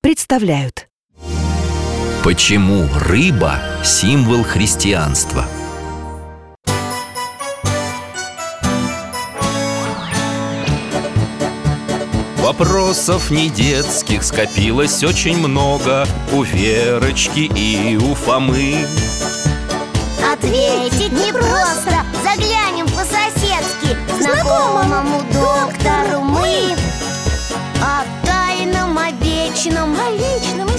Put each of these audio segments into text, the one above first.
представляют. Почему рыба – символ христианства? Вопросов не детских скопилось очень много У Верочки и у Фомы. Ответить непросто Заглянем по-соседски. Знакомому доктору мы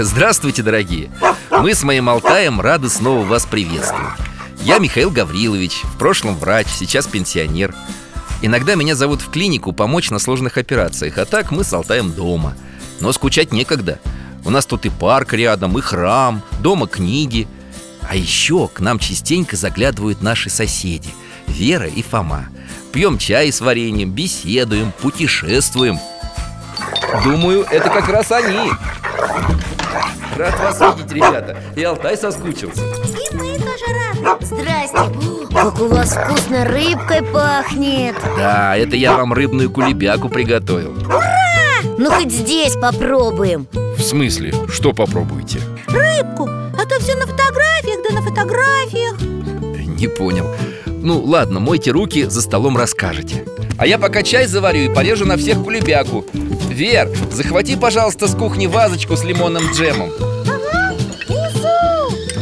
Здравствуйте, дорогие! Мы с моим Алтаем рады снова вас приветствовать. Я Михаил Гаврилович, в прошлом врач, сейчас пенсионер. Иногда меня зовут в клинику помочь на сложных операциях А так мы с Алтаем дома. Но скучать некогда. У нас тут и парк рядом, и храм, дома книги. А еще к нам частенько заглядывают наши соседи Вера и Фома. Пьем чай с вареньем, беседуем, путешествуем. Думаю, это как раз они Рад вас видеть, ребята. И Алтай соскучился. И мы тоже рады. Здрасте Как у вас вкусно рыбкой пахнет. Да, это я вам рыбную кулебяку приготовил. Ну хоть здесь попробуем. В смысле? Что попробуете? Рыбку. А то все на фотографиях, да на фотографиях. Не понял. Ну ладно, мойте руки, за столом расскажете. А я пока чай заварю и порежу на всех кулебяку. Вер, захвати, пожалуйста, с кухни вазочку с лимонным джемом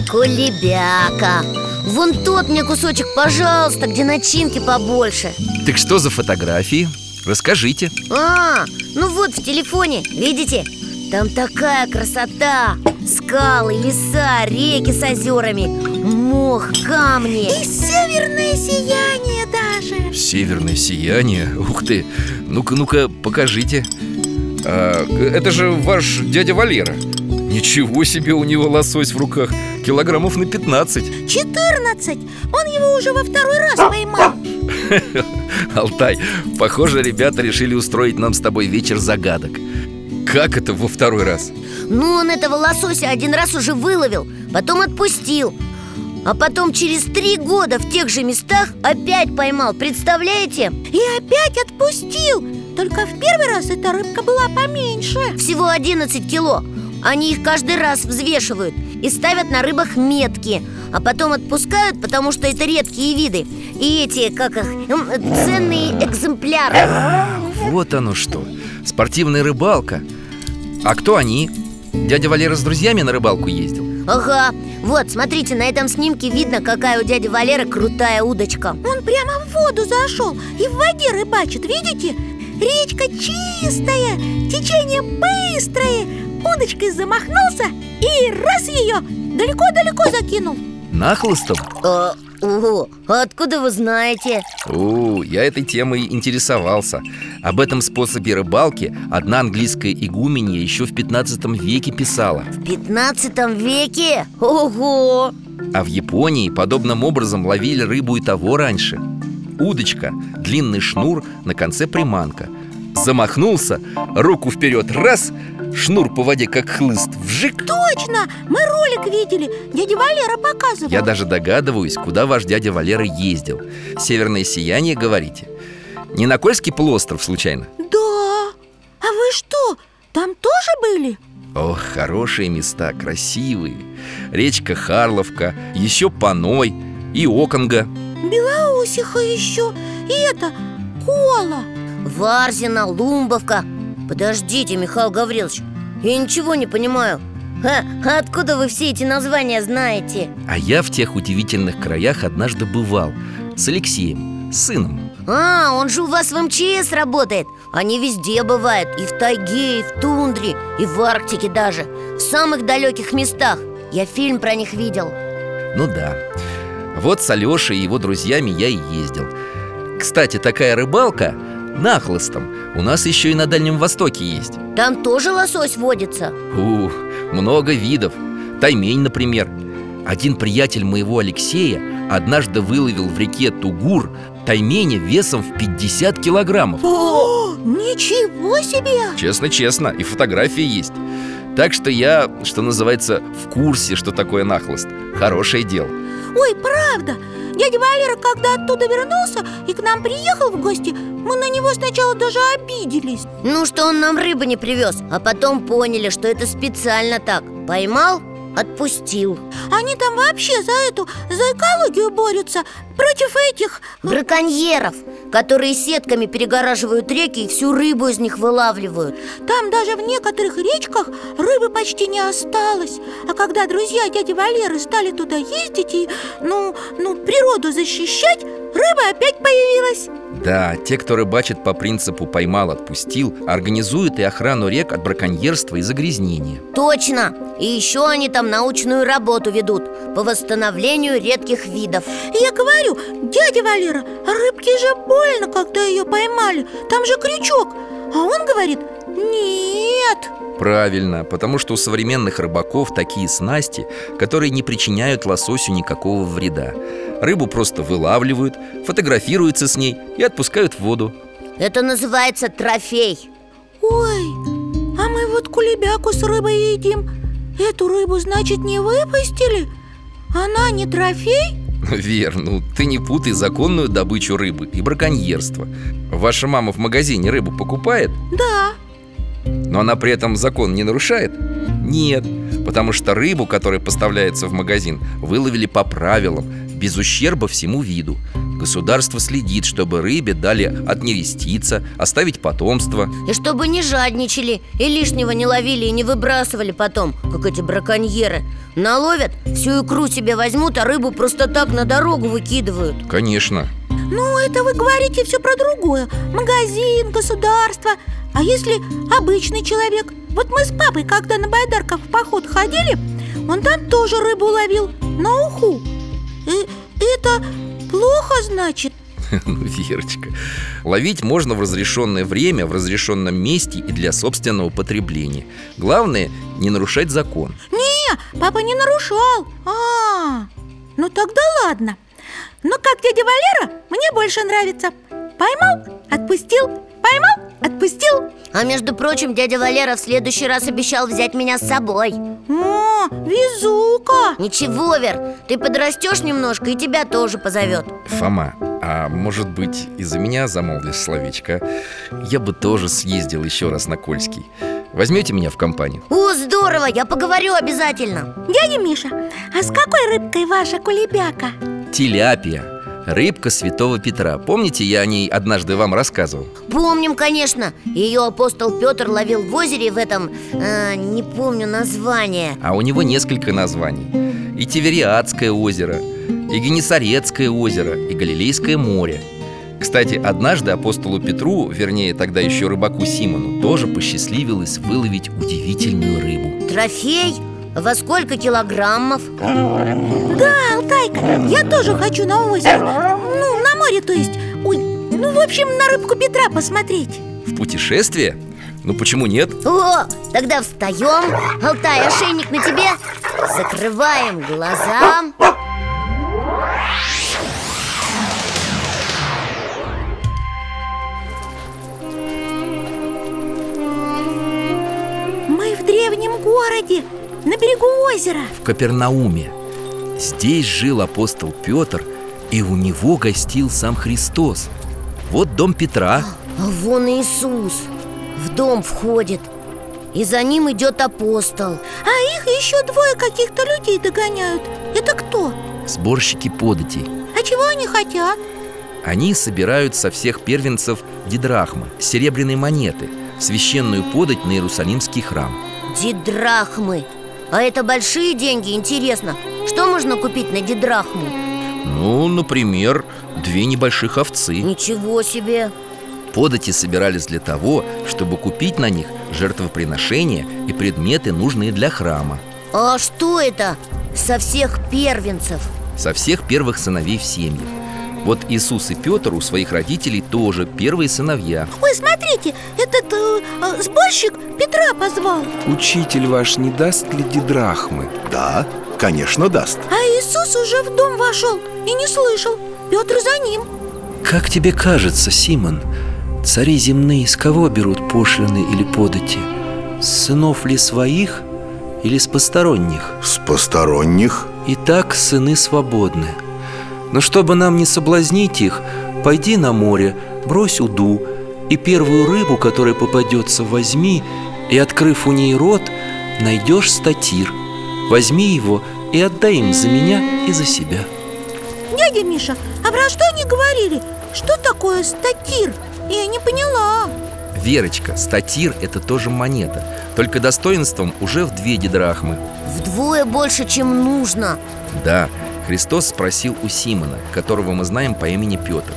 Кулебяка Вон тот мне кусочек, пожалуйста, где начинки побольше. Так что за фотографии? Расскажите. А, ну вот в телефоне, видите? Там такая красота. Скалы, леса, реки с озерами. Мох, камни. И северное сияние даже. Северное сияние? Ух ты! Ну-ка, ну-ка, покажите. А, Это же ваш дядя Валера Ничего себе у него лосось в руках. Килограммов на 15 14 Он его уже во второй раз поймал. Алтай, похоже, ребята решили устроить нам с тобой вечер загадок. Как это во второй раз? Ну, он этого лосося один раз уже выловил Потом отпустил. А потом через три года в тех же местах опять поймал Представляете? И опять отпустил. Только в первый раз эта рыбка была поменьше. Всего 11 кило Они их каждый раз взвешивают И ставят на рыбах метки А потом отпускают, потому что это редкие виды И эти, как их, ценные экземпляры Вот оно что Спортивная рыбалка А кто они? Дядя Валера с друзьями на рыбалку ездил? Ага, вот, смотрите, на этом снимке видно, какая у дяди Валеры крутая удочка Он прямо в воду зашел и в воде рыбачит, видите? Речка чистая, течение быстрое Удочкой замахнулся и раз ее далеко-далеко закинул Нахлыстом? а, Ого, а откуда вы знаете? О, я этой темой интересовался Об этом способе рыбалки одна английская игуменья еще в 15 веке писала В 15 веке? Ого! А в Японии подобным образом ловили рыбу и того раньше Удочка, длинный шнур, на конце приманка Замахнулся, руку вперед, раз Шнур по воде как хлыст, вжик. Точно, мы ролик видели, дядя Валера показывал. Я даже догадываюсь, куда ваш дядя Валера ездил. Северное сияние, говорите? Не на Кольский полуостров, случайно? Да, а вы что, там тоже были? Ох, хорошие места, красивые. Речка Харловка, еще Паной и Оконга Белоусиха еще. И это, Кола. Варзина, Лумбовка Подождите, Михаил Гаврилович Я ничего не понимаю. А, а откуда вы все эти названия знаете? А я в тех удивительных краях однажды бывал С Алексеем, с сыном. А, он же у вас в МЧС работает. Они везде бывают И в тайге, и в тундре, и в Арктике даже В самых далеких местах. Я фильм про них видел. Ну да. Вот с Алешей и его друзьями я и ездил. Кстати, такая рыбалка нахлыстом. У нас еще и на Дальнем Востоке есть. Там тоже лосось водится? Ух, много видов. Таймень, например. Один приятель моего Алексея однажды выловил в реке Тугур тайменя весом в 50 килограммов. О, ничего себе! Честно-честно, и фотографии есть Так что я, что называется, в курсе, что такое нахлыст Хорошее дело. Ой, правда! Дядя Валера, когда оттуда вернулся и к нам приехал в гости Мы на него сначала даже обиделись. Ну, что он нам рыбы не привез А потом поняли, что это специально так. Поймал, отпустил. Они там вообще за эту, за экологию борются Против этих Браконьеров, которые сетками перегораживают реки и всю рыбу из них вылавливают. Там даже в некоторых речках рыбы почти не осталось. А когда друзья дяди Валеры стали туда ездить и, ну, ну, природу защищать Рыба опять появилась Да, те, кто рыбачит по принципу «поймал, отпустил» Организуют и охрану рек от браконьерства и загрязнения. Точно! И еще они там научную работу ведут По восстановлению редких видов. Я говорю, дядя Валера, рыбке же больно, когда ее поймали. Там же крючок. А он говорит, нет. Правильно, потому что у современных рыбаков такие снасти, которые не причиняют лососю никакого вреда. Рыбу просто вылавливают, фотографируются с ней и отпускают в воду. Это называется трофей. Ой, а мы вот кулебяку с рыбой едим. Эту рыбу, значит, не выпустили? Она не трофей? Вер, ну ты не путай законную добычу рыбы и браконьерство. Ваша мама в магазине рыбу покупает, Да но она при этом закон не нарушает? Нет, потому что рыбу, которая поставляется в магазин, выловили по правилам, без ущерба всему виду. Государство следит, чтобы рыбе дали отнереститься, оставить потомство. И чтобы не жадничали И лишнего не ловили и не выбрасывали потом Как эти браконьеры. Наловят, всю икру себе возьмут А рыбу просто так на дорогу выкидывают. Конечно. Ну, это вы говорите все про другое. Магазин, государство А если обычный человек? Вот мы с папой, когда на байдарках в поход ходили Он там тоже рыбу ловил На уху. И это плохо, значит? Ну, Верочка, ловить можно в разрешенное время, в разрешенном месте и для собственного потребления. Главное, не нарушать закон. Не, папа не нарушал. А, ну тогда ладно. Но как дядя Валера, мне больше нравится. Поймал, отпустил, поймал, отпустил? А между прочим, дядя Валера в следующий раз обещал взять меня с собой. О, везука! Ничего, Вер, ты подрастешь немножко и тебя тоже позовет Фома, а может быть, из-за меня замолвишь словечко? Я бы тоже съездил еще раз на Кольский. Возьмете меня в компанию? О, здорово, я поговорю обязательно. Дядя Миша, а с какой рыбкой ваша кулебяка? Тиляпия Рыбка святого Петра. Помните, я о ней однажды вам рассказывал? Помним, конечно. Ее апостол Петр ловил в озере в этом э, Не помню название. А у него несколько названий. И Тивериадское озеро, и Генесарецкое озеро, и Галилейское море. Кстати, однажды апостолу Петру, вернее, тогда еще рыбаку Симону Тоже посчастливилось выловить удивительную рыбу. Трофей? Во сколько килограммов? Да, Алтайка, я тоже хочу на озеро. Ну, на море, то есть. Ой, ну, в общем, на рыбку Петра посмотреть. В путешествие? Ну почему нет? О, тогда встаем. Алтай, ошейник на тебе. Закрываем глаза. Мы в древнем городе, на берегу озера. В Капернауме. Здесь жил апостол Петр И у него гостил сам Христос. Вот дом Петра. А вон Иисус. В дом входит. И за ним идет апостол. А их еще двое каких-то людей догоняют. Это кто? Сборщики податей. А чего они хотят? Они собирают со всех первенцев дидрахмы, серебряные монеты священную подать на Иерусалимский храм. Дидрахмы А это большие деньги, интересно. Что можно купить на дидрахму? Ну, например, две небольших овцы. Ничего себе! Подати собирались для того, чтобы купить на них жертвоприношения и предметы, нужные для храма. А что это? Со всех первенцев? Со всех первых сыновей в семьях Вот Иисус и Петр у своих родителей тоже первые сыновья. Ой, смотрите, этот э, э, сборщик Петра позвал. Учитель ваш не даст ли дидрахмы? Да, конечно, даст. А Иисус уже в дом вошел и не слышал. Петр за ним. Как тебе кажется, Симон, цари земные с кого берут пошлины или подати? С сынов ли своих или с посторонних? С посторонних. Итак, сыны свободны Но чтобы нам не соблазнить их, пойди на море, брось уду И первую рыбу, которая попадется, возьми И, открыв у ней рот, найдешь статир. Возьми его и отдай им за меня и за себя Дядя Миша, а про что они говорили? Что такое статир? Я не поняла Верочка, статир – это тоже монета Только достоинством уже в две дидрахмы Вдвое больше, чем нужно Да, Христос спросил у Симона, которого мы знаем по имени Петр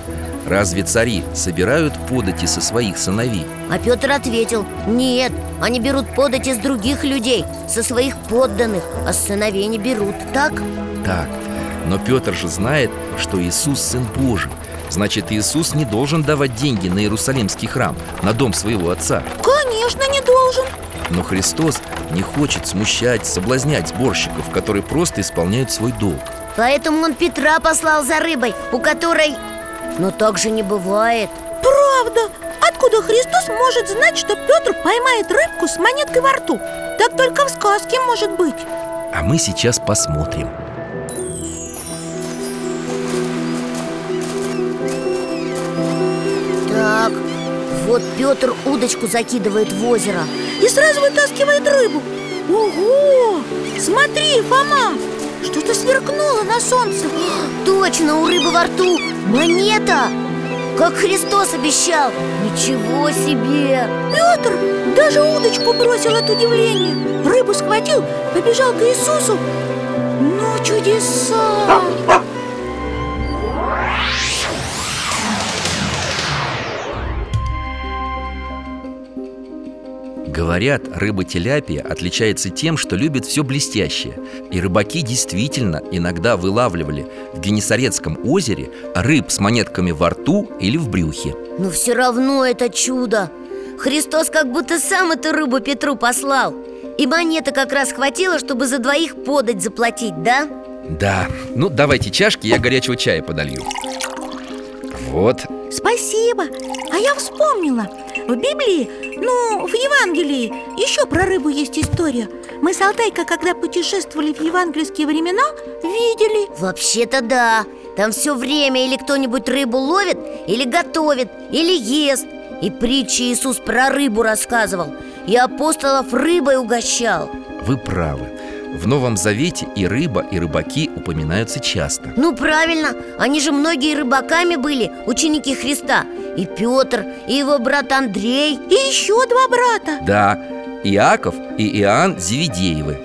Разве цари собирают подати со своих сыновей? А Петр ответил Нет, они берут подать из других людей Со своих подданных А с сыновей не берут, так? Так, но Петр же знает, что Иисус Сын Божий. Значит, Иисус не должен давать деньги на Иерусалимский храм, на дом своего отца. Конечно, не должен. Но Христос не хочет смущать, соблазнять сборщиков, которые просто исполняют свой долг Поэтому он Петра послал за рыбой, у которой... Но так же не бывает Правда? Откуда Христос может знать, что Петр поймает рыбку с монеткой во рту? Так только в сказке может быть А мы сейчас посмотрим Так, вот Петр удочку закидывает в озеро И сразу вытаскивает рыбу Ого! Смотри, Фома! Что-то сверкнуло на солнце. Точно, у рыбы во рту. Монета. Как Христос обещал. Ничего себе. Петр даже удочку бросил от удивления. Рыбу схватил, побежал к Иисусу. Ну, чудеса! Говорят, рыба теляпия отличается тем, что любит все блестящее. И рыбаки действительно иногда вылавливали в Генесарецком озере рыб с монетками во рту или в брюхе. Но все равно это чудо! Христос как будто сам эту рыбу Петру послал. И монета как раз хватило, чтобы за двоих подать заплатить, да? Да, ну давайте чашки, я горячего чая подолью. Вот, Спасибо! А я вспомнила В Библии, ну, в Евангелии. Еще про рыбу есть история. Мы с Алтайкой, когда путешествовали в евангельские времена Видели. Вообще-то да. Там все время или кто-нибудь рыбу ловит, или готовит, или ест. И притчи Иисус про рыбу рассказывал И апостолов рыбой угощал. Вы правы В Новом Завете и рыба, и рыбаки упоминаются часто. Ну правильно, они же многие рыбаками были, ученики Христа. И Петр, и его брат Андрей И еще два брата. Да, Иаков и Иоанн Зеведеевы.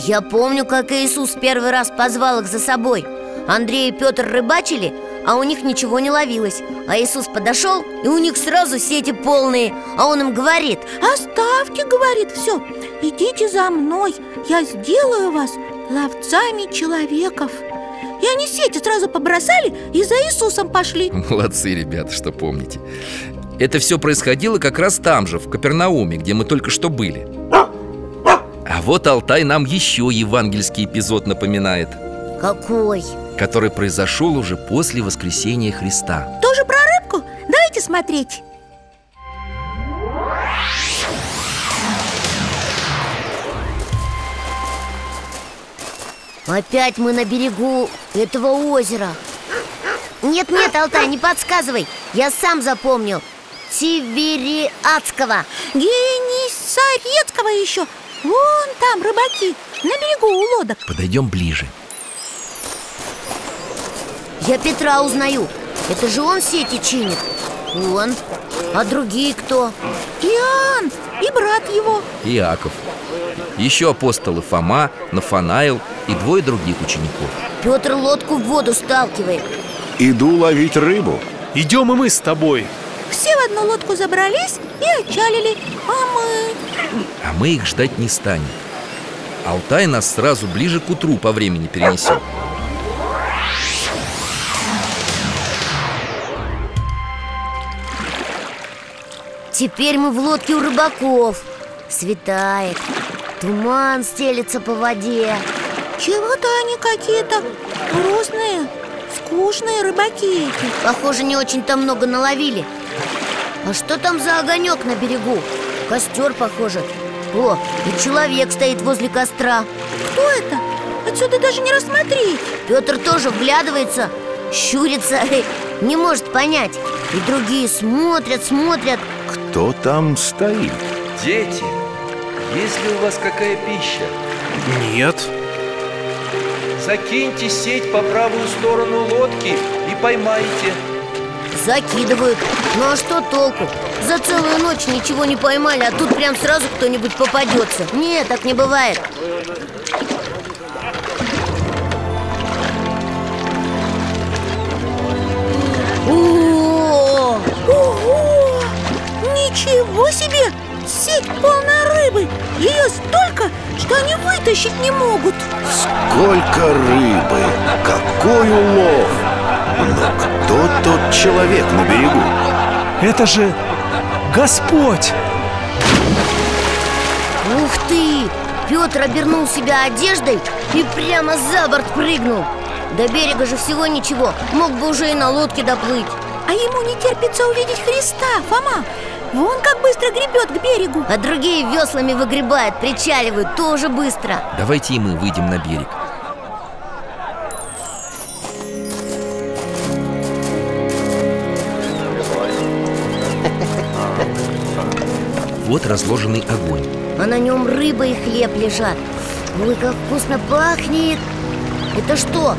Я помню, как Иисус первый раз позвал их за собой. Андрей и Петр рыбачили, а у них ничего не ловилось. А Иисус подошел, и у них сразу сети полные. А он им говорит Оставьте, говорит, все Идите за мной Я сделаю вас ловцами человеков И они сети сразу побросали и за Иисусом пошли. Молодцы, ребята, что помните. Это все происходило как раз там же, в Капернауме, где мы только что были. А вот Алтай нам еще евангельский эпизод напоминает. Какой? Который произошел уже после воскресения Христа. Тоже про рыбку? Давайте смотреть. Опять мы на берегу этого озера. Нет-нет, Алтай, не подсказывай. Я сам запомнил. Тивериадского. Генисарецкого еще. Вон там рыбаки На берегу у лодок. Подойдем ближе Я Петра узнаю. Это же он сети чинит. Он? А другие кто? Иоанн и брат его. Иаков. Еще апостолы Фома, Нафанаил и двое других учеников. Петр лодку в воду сталкивает. Иду ловить рыбу. Идем и мы с тобой. Все в одну лодку забрались и отчалили. А мы... А мы их ждать не станем. Алтай нас сразу ближе к утру по времени перенесет Теперь мы в лодке у рыбаков. Светает Туман стелется по воде. Чего-то они какие-то грустные, скучные рыбаки Похоже, не очень-то много наловили. А что там за огонек на берегу? Костер, похоже. О, и человек стоит возле костра. Кто это? Отсюда даже не рассмотреть. Петр тоже вглядывается, щурится Не может понять. И другие смотрят, смотрят Кто там стоит? Дети, есть ли у вас какая пища? Нет Закиньте сеть по правую сторону лодки и поймайте Закидывают Ну а что толку? За целую ночь ничего не поймали, а тут прям сразу кто-нибудь попадется Нет, так не бывает что они вытащить не могут Сколько рыбы! Какой улов! Но кто тот человек на берегу? Это же Господь Ух ты! Петр обернул себя одеждой и прямо за борт прыгнул До берега же всего ничего, мог бы уже и на лодке доплыть А ему не терпится увидеть Христа, Фома Вон как быстро гребет к берегу. А другие веслами выгребают, причаливают тоже быстро. Давайте и мы выйдем на берег. Вот разложенный огонь. А на нем рыба и хлеб лежат. Ой, как вкусно пахнет. Это что,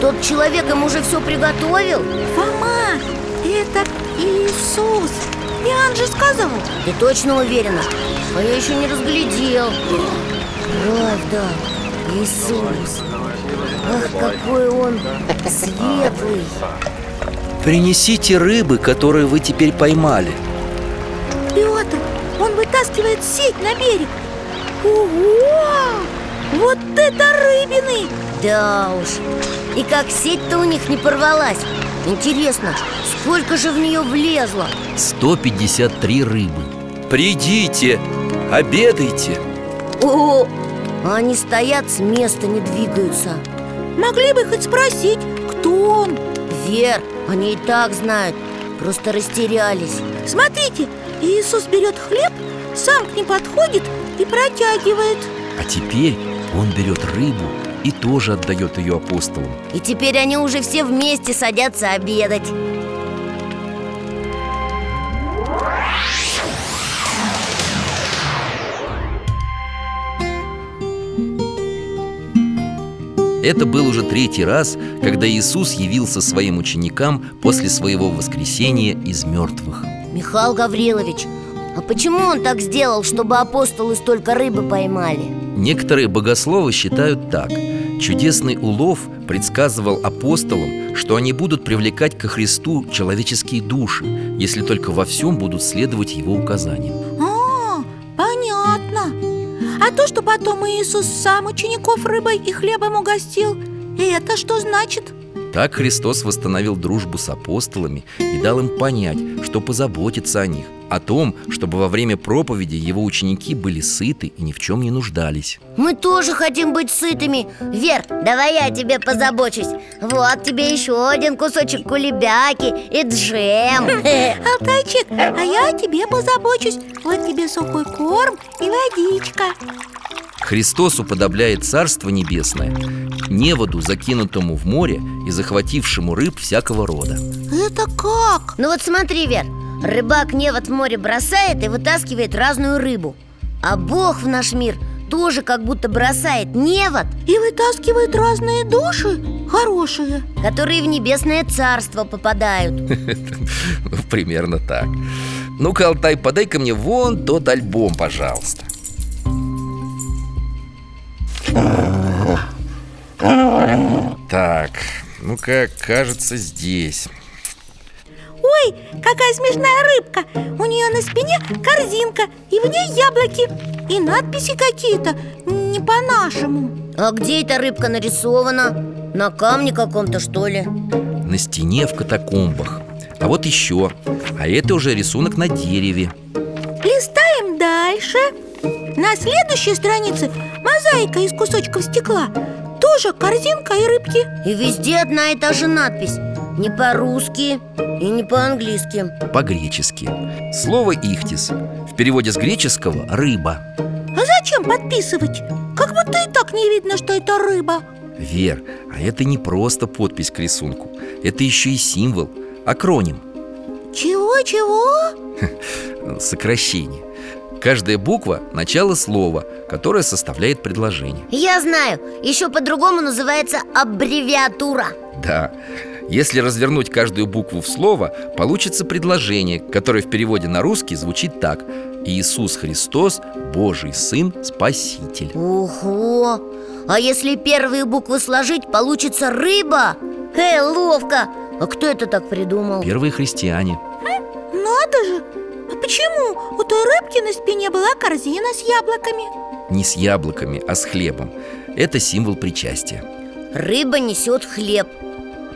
тот человек им уже все приготовил? Фома, это Иисус Иоанн же сказал Ты точно уверена? А я еще не разглядел. Правда, Иисус. Ах, какой он светлый. Принесите рыбы, которые вы теперь поймали. Петр, он вытаскивает сеть на берег. Ого! Вот это рыбины! Да уж. И как сеть-то у них не порвалась? Интересно, сколько же в нее влезло? 153 рыбы. Придите, обедайте. О, а они стоят с места, не двигаются. Могли бы хоть спросить, кто он? Вер, они и так знают. Просто растерялись. Смотрите, Иисус берет хлеб, сам к ним подходит и протягивает. А теперь он берет рыбу и тоже отдает ее апостолам. И теперь они уже все вместе садятся обедать Это был уже третий раз, когда Иисус явился своим ученикам после своего воскресения из мертвых Михаил Гаврилович, а почему он так сделал, чтобы апостолы столько рыбы поймали? Некоторые богословы считают так. Чудесный улов предсказывал апостолам, что они будут привлекать ко Христу человеческие души Если только во всем будут следовать его указаниям потом Иисус сам учеников рыбой и хлебом угостил. Это что значит? Так Христос восстановил дружбу с апостолами и дал им понять, что позаботится о них О том, чтобы во время проповеди его ученики были сыты и ни в чем не нуждались. Мы тоже хотим быть сытыми. Вер, давай я тебе позабочусь. Вот тебе еще один кусочек кулебяки и джем. Алтайчик, а я о тебе позабочусь. Вот тебе сухой корм и водичка Христос уподобляет Царство Небесное неводу, закинутому в море и захватившему рыб всякого рода. Это как? Ну вот смотри, Вер Рыбак невод в море бросает и вытаскивает разную рыбу. А Бог в наш мир тоже как будто бросает невод. И вытаскивают разные души? хорошие. Которые в небесное царство попадают. Примерно так. Ну-ка, Алтай, подай-ка мне вон тот альбом, пожалуйста Так, ну-ка, кажется, здесь. Ой, какая смешная рыбка. У нее на спине корзинка И в ней яблоки И надписи какие-то Не по-нашему. А где эта рыбка нарисована? На камне каком-то, что ли? На стене в катакомбах. А вот еще. А это уже рисунок на дереве. Листаем дальше На следующей странице Мозаика из кусочков стекла. Тоже корзинка и рыбки. И везде одна и та же надпись. Не по-русски и не по-английски. По-гречески. Слово «ихтис» В переводе с греческого «рыба» А зачем подписывать? Как будто и так не видно, что это рыба. Вер, а это не просто подпись к рисунку. Это еще и символ, акроним. Чего-чего? Сокращение Каждая буква – начало слова, которое составляет предложение Я знаю, еще по-другому называется аббревиатура Да, если развернуть каждую букву в слово, получится предложение, которое в переводе на русский звучит так Иисус Христос, Божий Сын, Спаситель Ого! А если первые буквы сложить, получится рыба? Эй, ловко! А кто это так придумал? Первые христиане Надо же! А почему? У той рыбки на спине была корзина с яблоками? Не с яблоками, а с хлебом. Это символ причастия. Рыба несет хлеб.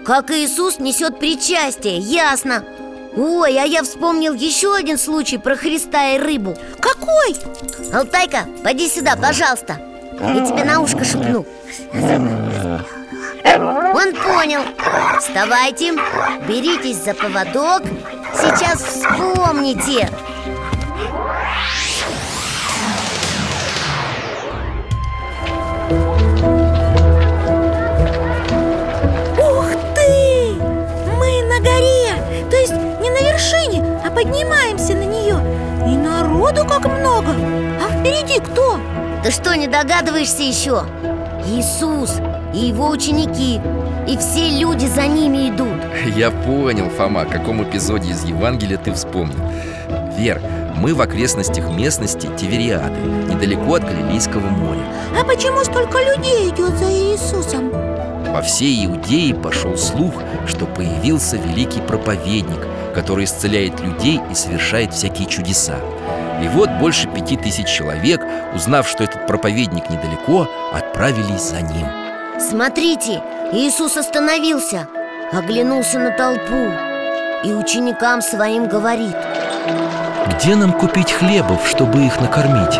Как Иисус несет причастие, ясно. Ой, а я вспомнил еще один случай про Христа и рыбу. Какой? Алтайка, поди сюда, пожалуйста. Я тебе на ушко шепну. Он понял. Вставайте, беритесь за поводок Сейчас вспомните Ух ты! Мы на горе То есть не на вершине, а поднимаемся на нее И народу как много А впереди кто? Ты что, не догадываешься еще? Иисус и его ученики И все люди за ними идут Я понял, Фома, о каком эпизоде из Евангелия ты вспомнил Вер, мы в окрестностях местности Тивериады, недалеко от Галилейского моря А почему столько людей идет за Иисусом? По всей Иудее пошел слух, что появился великий проповедник, который исцеляет людей и совершает всякие чудеса. И вот больше пяти тысяч человек, узнав, что этот проповедник недалеко, отправились за ним. Смотрите, Иисус остановился Оглянулся на толпу И ученикам своим говорит Где нам купить хлебов, чтобы их накормить?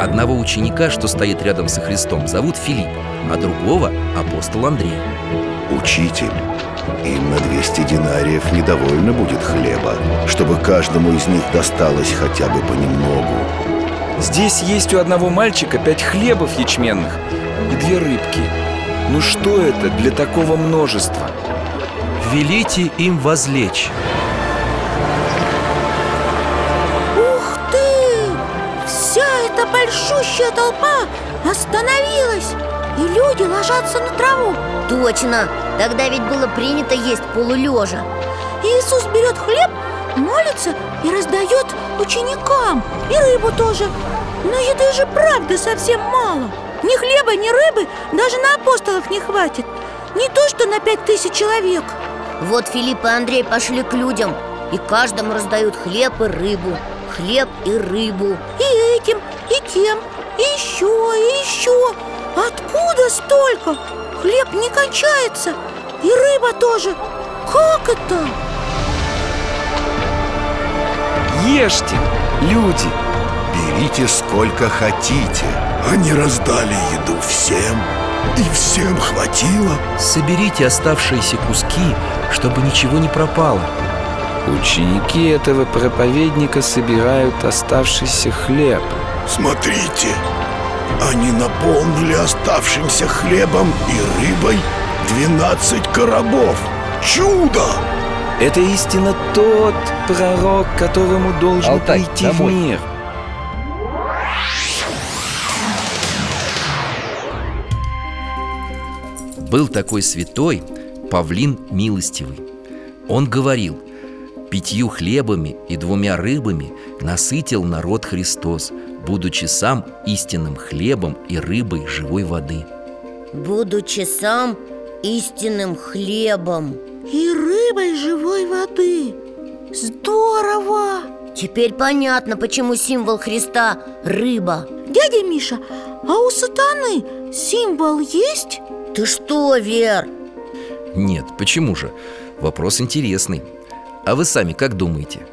Одного ученика, что стоит рядом со Христом, зовут Филипп, а другого – апостол Андрей. Учитель, им на 200 динариев недовольно будет хлеба Чтобы каждому из них досталось хотя бы понемногу Здесь есть у одного мальчика пять хлебов ячменных и две рыбки? Ну что это для такого множества? Велите им возлечь. Ух ты! Вся эта большущая толпа остановилась И люди ложатся на траву. Точно, тогда ведь было принято есть полулежа. Иисус берет хлеб, молится и раздает ученикам И рыбу тоже. Но еды же правда совсем мало Ни хлеба, ни рыбы даже на апостолов не хватит Не то, что на пять тысяч человек Вот Филипп и Андрей пошли к людям И каждому раздают хлеб и рыбу Хлеб и рыбу И этим, и тем, и еще, и еще Откуда столько? Хлеб не кончается И рыба тоже Как это? Ешьте, люди! Берите сколько хотите Они раздали еду всем И всем хватило. Соберите оставшиеся куски, чтобы ничего не пропало. Ученики этого проповедника собирают оставшийся хлеб. Смотрите, они наполнили оставшимся хлебом и рыбой 12 коробов. Чудо! Это истинно тот пророк, которому должен Алтай, прийти домой. в мир Был такой святой Павлин Милостивый Он говорил Пятью хлебами и двумя рыбами насытил народ Христос Будучи сам истинным хлебом и рыбой живой воды Будучи сам истинным хлебом И рыбой живой воды Здорово! Теперь понятно, почему символ Христа – рыба Дядя Миша, а у сатаны символ есть? Ты что, Вер? Нет, почему же? Вопрос интересный А вы сами как думаете?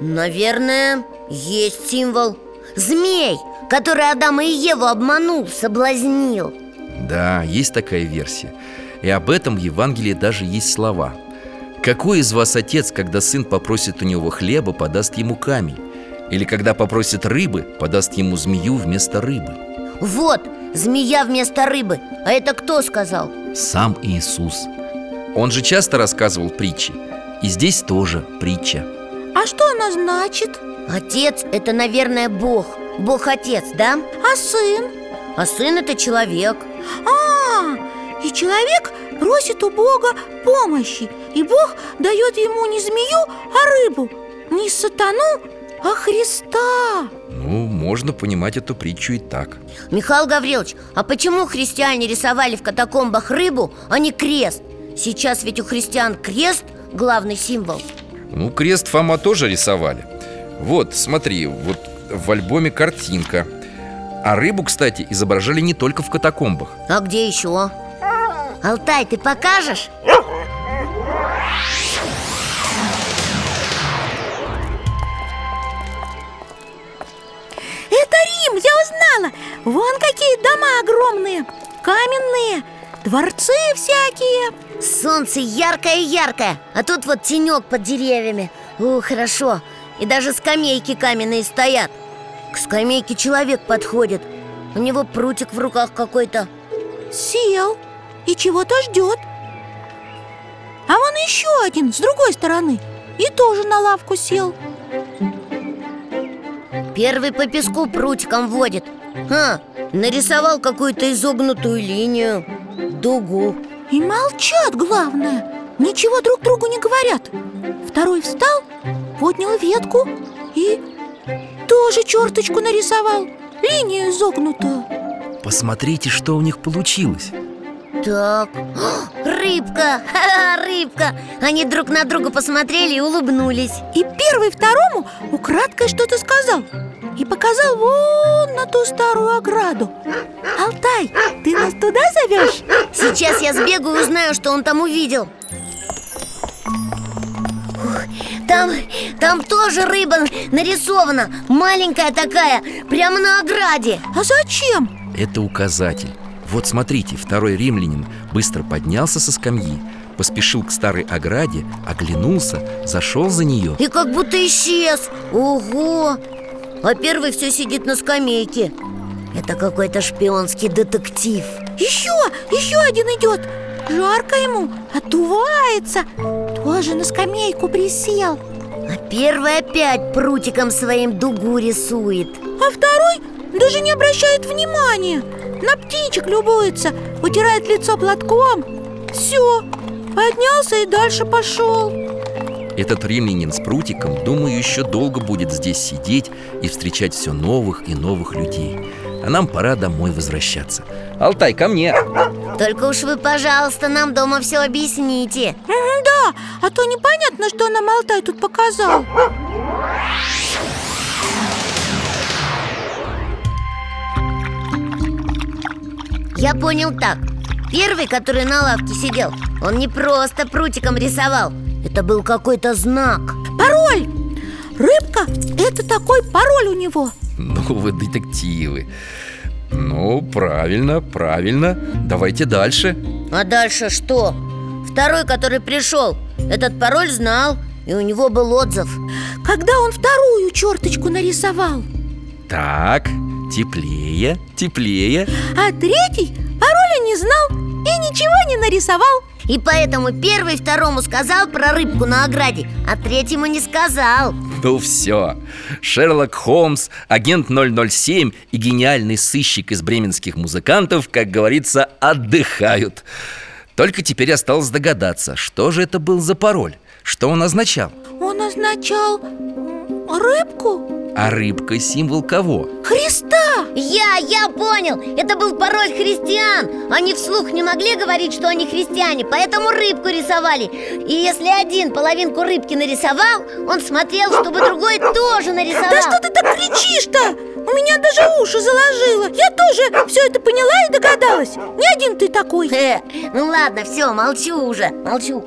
Наверное, есть символ Змей, который Адама и Еву обманул, соблазнил Да, есть такая версия И об этом в Евангелии даже есть слова Какой из вас отец, когда сын попросит у него хлеба, подаст ему камень? Или когда попросит рыбы, подаст ему змею вместо рыбы? Вот, змея вместо рыбы. А это кто сказал? Сам Иисус. Он же часто рассказывал притчи. И здесь тоже притча. А что она значит? Отец – это, наверное, Бог. Бог-отец, да? А сын? А сын – это человек. А, и человек просит у Бога помощи. И Бог дает ему не змею, а рыбу. Не сатану, а Христа можно понимать эту притчу и так Михаил Гаврилович, а почему христиане рисовали в катакомбах рыбу, а не крест? Сейчас ведь у христиан крест – главный символ Ну, крест Фома тоже рисовали Вот, смотри, вот в альбоме картинка А рыбу, кстати, изображали не только в катакомбах А где еще? Алтай, ты покажешь? Вон какие дома огромные Каменные Дворцы всякие. Солнце яркое-яркое А тут вот тенек под деревьями. О, хорошо. И даже скамейки каменные стоят. К скамейке человек подходит. У него прутик в руках какой-то. Сел. И чего-то ждет. А вон еще один с другой стороны. И тоже на лавку сел. Первый по песку прутиком водит А, нарисовал какую-то изогнутую линию Дугу. И молчат, главное. Ничего друг другу не говорят. Второй встал, поднял ветку и тоже черточку нарисовал. Линию изогнутую. Посмотрите, что у них получилось. Так, О, рыбка, Ха-ха, рыбка! Они друг на друга посмотрели и улыбнулись. И первый второму украдкой что-то сказал И показал вон на ту старую ограду. Алтай, ты нас туда зовешь? Сейчас я сбегаю и узнаю, что он там увидел. Там, там тоже рыба нарисована. Маленькая такая, прямо на ограде. А зачем? Это указатель. Вот смотрите, второй римлянин быстро поднялся со скамьи Поспешил к старой ограде, оглянулся, зашел за нее И как будто исчез. Ого! А первый все сидит на скамейке. Это какой-то шпионский детектив. Еще, еще один идет Жарко ему, отдувается. Тоже на скамейку присел. А первый опять прутиком своим дугу рисует. А второй даже не обращает внимания. На птичек любуется, утирает лицо платком. Все, поднялся и дальше пошел Этот римлянин с прутиком, думаю, еще долго будет здесь сидеть и встречать все новых и новых людей. А нам пора домой возвращаться. Алтай, ко мне! Только уж вы, пожалуйста, нам дома все объясните. Да, а то непонятно, что нам Алтай тут показал. Я понял так. Первый, который на лавке сидел Он не просто прутиком рисовал Это был какой-то знак. Пароль! Рыбка – это такой пароль у него. Ну вы детективы. Ну, правильно, правильно. Давайте дальше. А дальше что? Второй, который пришел. Этот пароль знал И у него был отзыв. Когда он вторую черточку нарисовал? Так, теплее, теплее. А третий пароля не знал и ничего не нарисовал. И поэтому первый второму сказал про рыбку на ограде А третьему не сказал. Ну все, Шерлок Холмс, агент 007 и гениальный сыщик из бременских музыкантов, как говорится, отдыхают. Только теперь осталось догадаться, что же это был за пароль? Что он означал? Он означал рыбку? А рыбка символ кого? Христа Я, я понял! Это был пароль христиан. Они вслух не могли говорить, что они христиане Поэтому рыбку рисовали. И если один половинку рыбки нарисовал Он смотрел, чтобы другой тоже нарисовал. Да что ты так кричишь-то? У меня даже уши заложило. Я тоже все это поняла и догадалась. Не один ты такой. Э, Ну ладно, все, молчу уже, молчу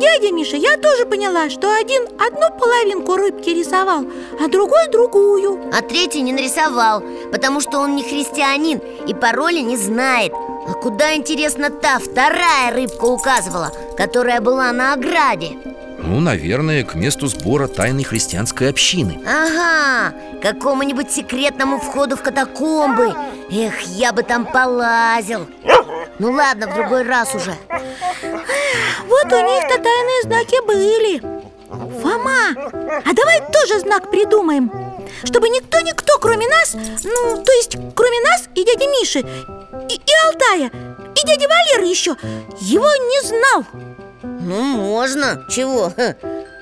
Дядя Миша, я тоже поняла, что один одну половинку рыбки рисовал, а другой другую. А третий не нарисовал Потому что он не христианин И пароля не знает. А куда, интересно, та вторая рыбка указывала Которая была на ограде? Ну, наверное, к месту сбора тайной христианской общины. Ага, к какому-нибудь секретному входу в катакомбы. Эх, я бы там полазил. Ну ладно, в другой раз уже Вот у них-то тайные знаки были. Фома, а давай тоже знак придумаем Чтобы никто-никто, кроме нас Ну, то есть, кроме нас и дяди Миши И, и Алтая И дяди Валеры еще Его не знал. Ну, можно, чего?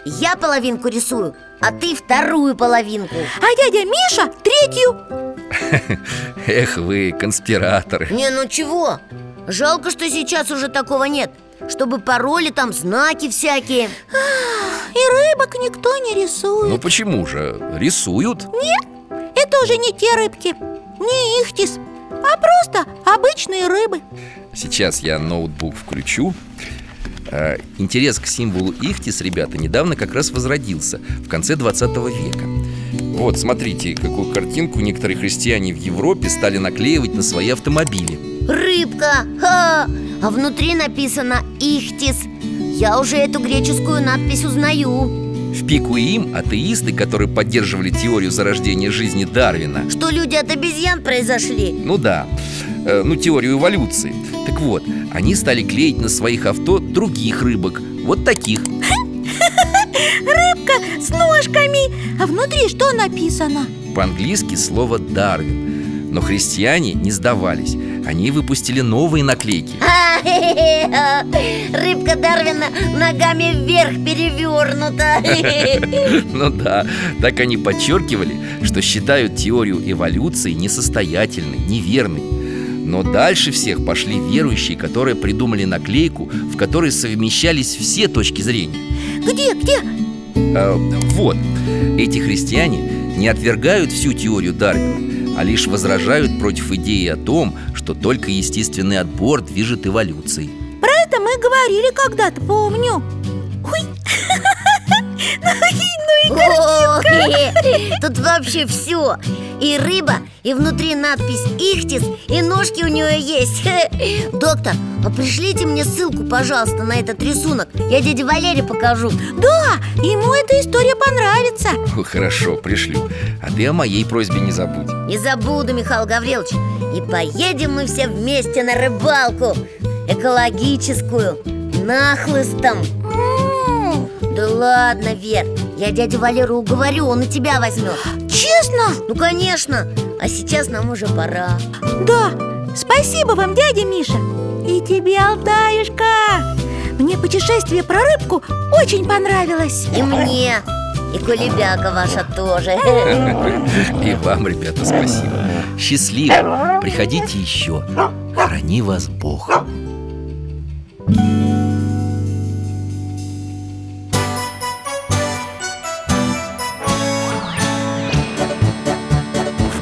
Я половинку рисую, а ты вторую половинку. А дядя Миша третью. Эх вы, конспираторы. Не, ну чего? Жалко, что сейчас уже такого нет Чтобы пароли там, знаки всякие. И рыбок никто не рисует. Ну почему же? Рисуют. Это уже не те рыбки Не ихтис А просто обычные рыбы. Сейчас я ноутбук включу. Э, Интерес к символу Ихтис, ребята, недавно как раз возродился В конце 20 века. Вот, смотрите, какую картинку некоторые христиане в Европе стали наклеивать на свои автомобили. Рыбка, ха! А внутри написано «Ихтис» Я уже эту греческую надпись узнаю. В пику им атеисты, которые поддерживали теорию зарождения жизни Дарвина. Что люди от обезьян произошли? Ну да, э, ну теорию эволюции. Так вот, они стали клеить на своих авто других рыбок. Вот таких. Рыбка с ножками. А внутри что написано? По-английски слово «Дарвин» Но христиане не сдавались Они выпустили новые наклейки. Рыбка Дарвина ногами вверх перевернута. Ну да, так они подчеркивали, что считают теорию эволюции несостоятельной, неверной. Но дальше всех пошли верующие, которые придумали наклейку, в которой совмещались все точки зрения. Где, где? А, Вот, эти христиане не отвергают всю теорию Дарвина, а лишь возражают против идеи о том, что только естественный отбор движет эволюцией Про это мы говорили когда-то, помню Ой, ну и, ну. Тут вообще все И рыба, и внутри надпись «Ихтис», и ножки у нее есть. Доктор, а пришлите мне ссылку, пожалуйста, на этот рисунок. Я дяде Валере покажу. Да, ему эта история понравится. Хорошо, пришлю. А ты о моей просьбе не забудь. Не забуду, Михаил Гаврилович. И поедем мы все вместе на рыбалку. Экологическую. Нахлыстом. М, Да ладно, Вер Я дядю Валеру уговорю, он и тебя возьмет. Честно? Ну, конечно. А сейчас нам уже пора. Да, спасибо вам, дядя Миша И тебе, Алтаюшка Мне путешествие про рыбку очень понравилось. И мне И кулебяка ваша тоже. И вам, ребята, спасибо. Счастливо, приходите еще. Храни вас Бог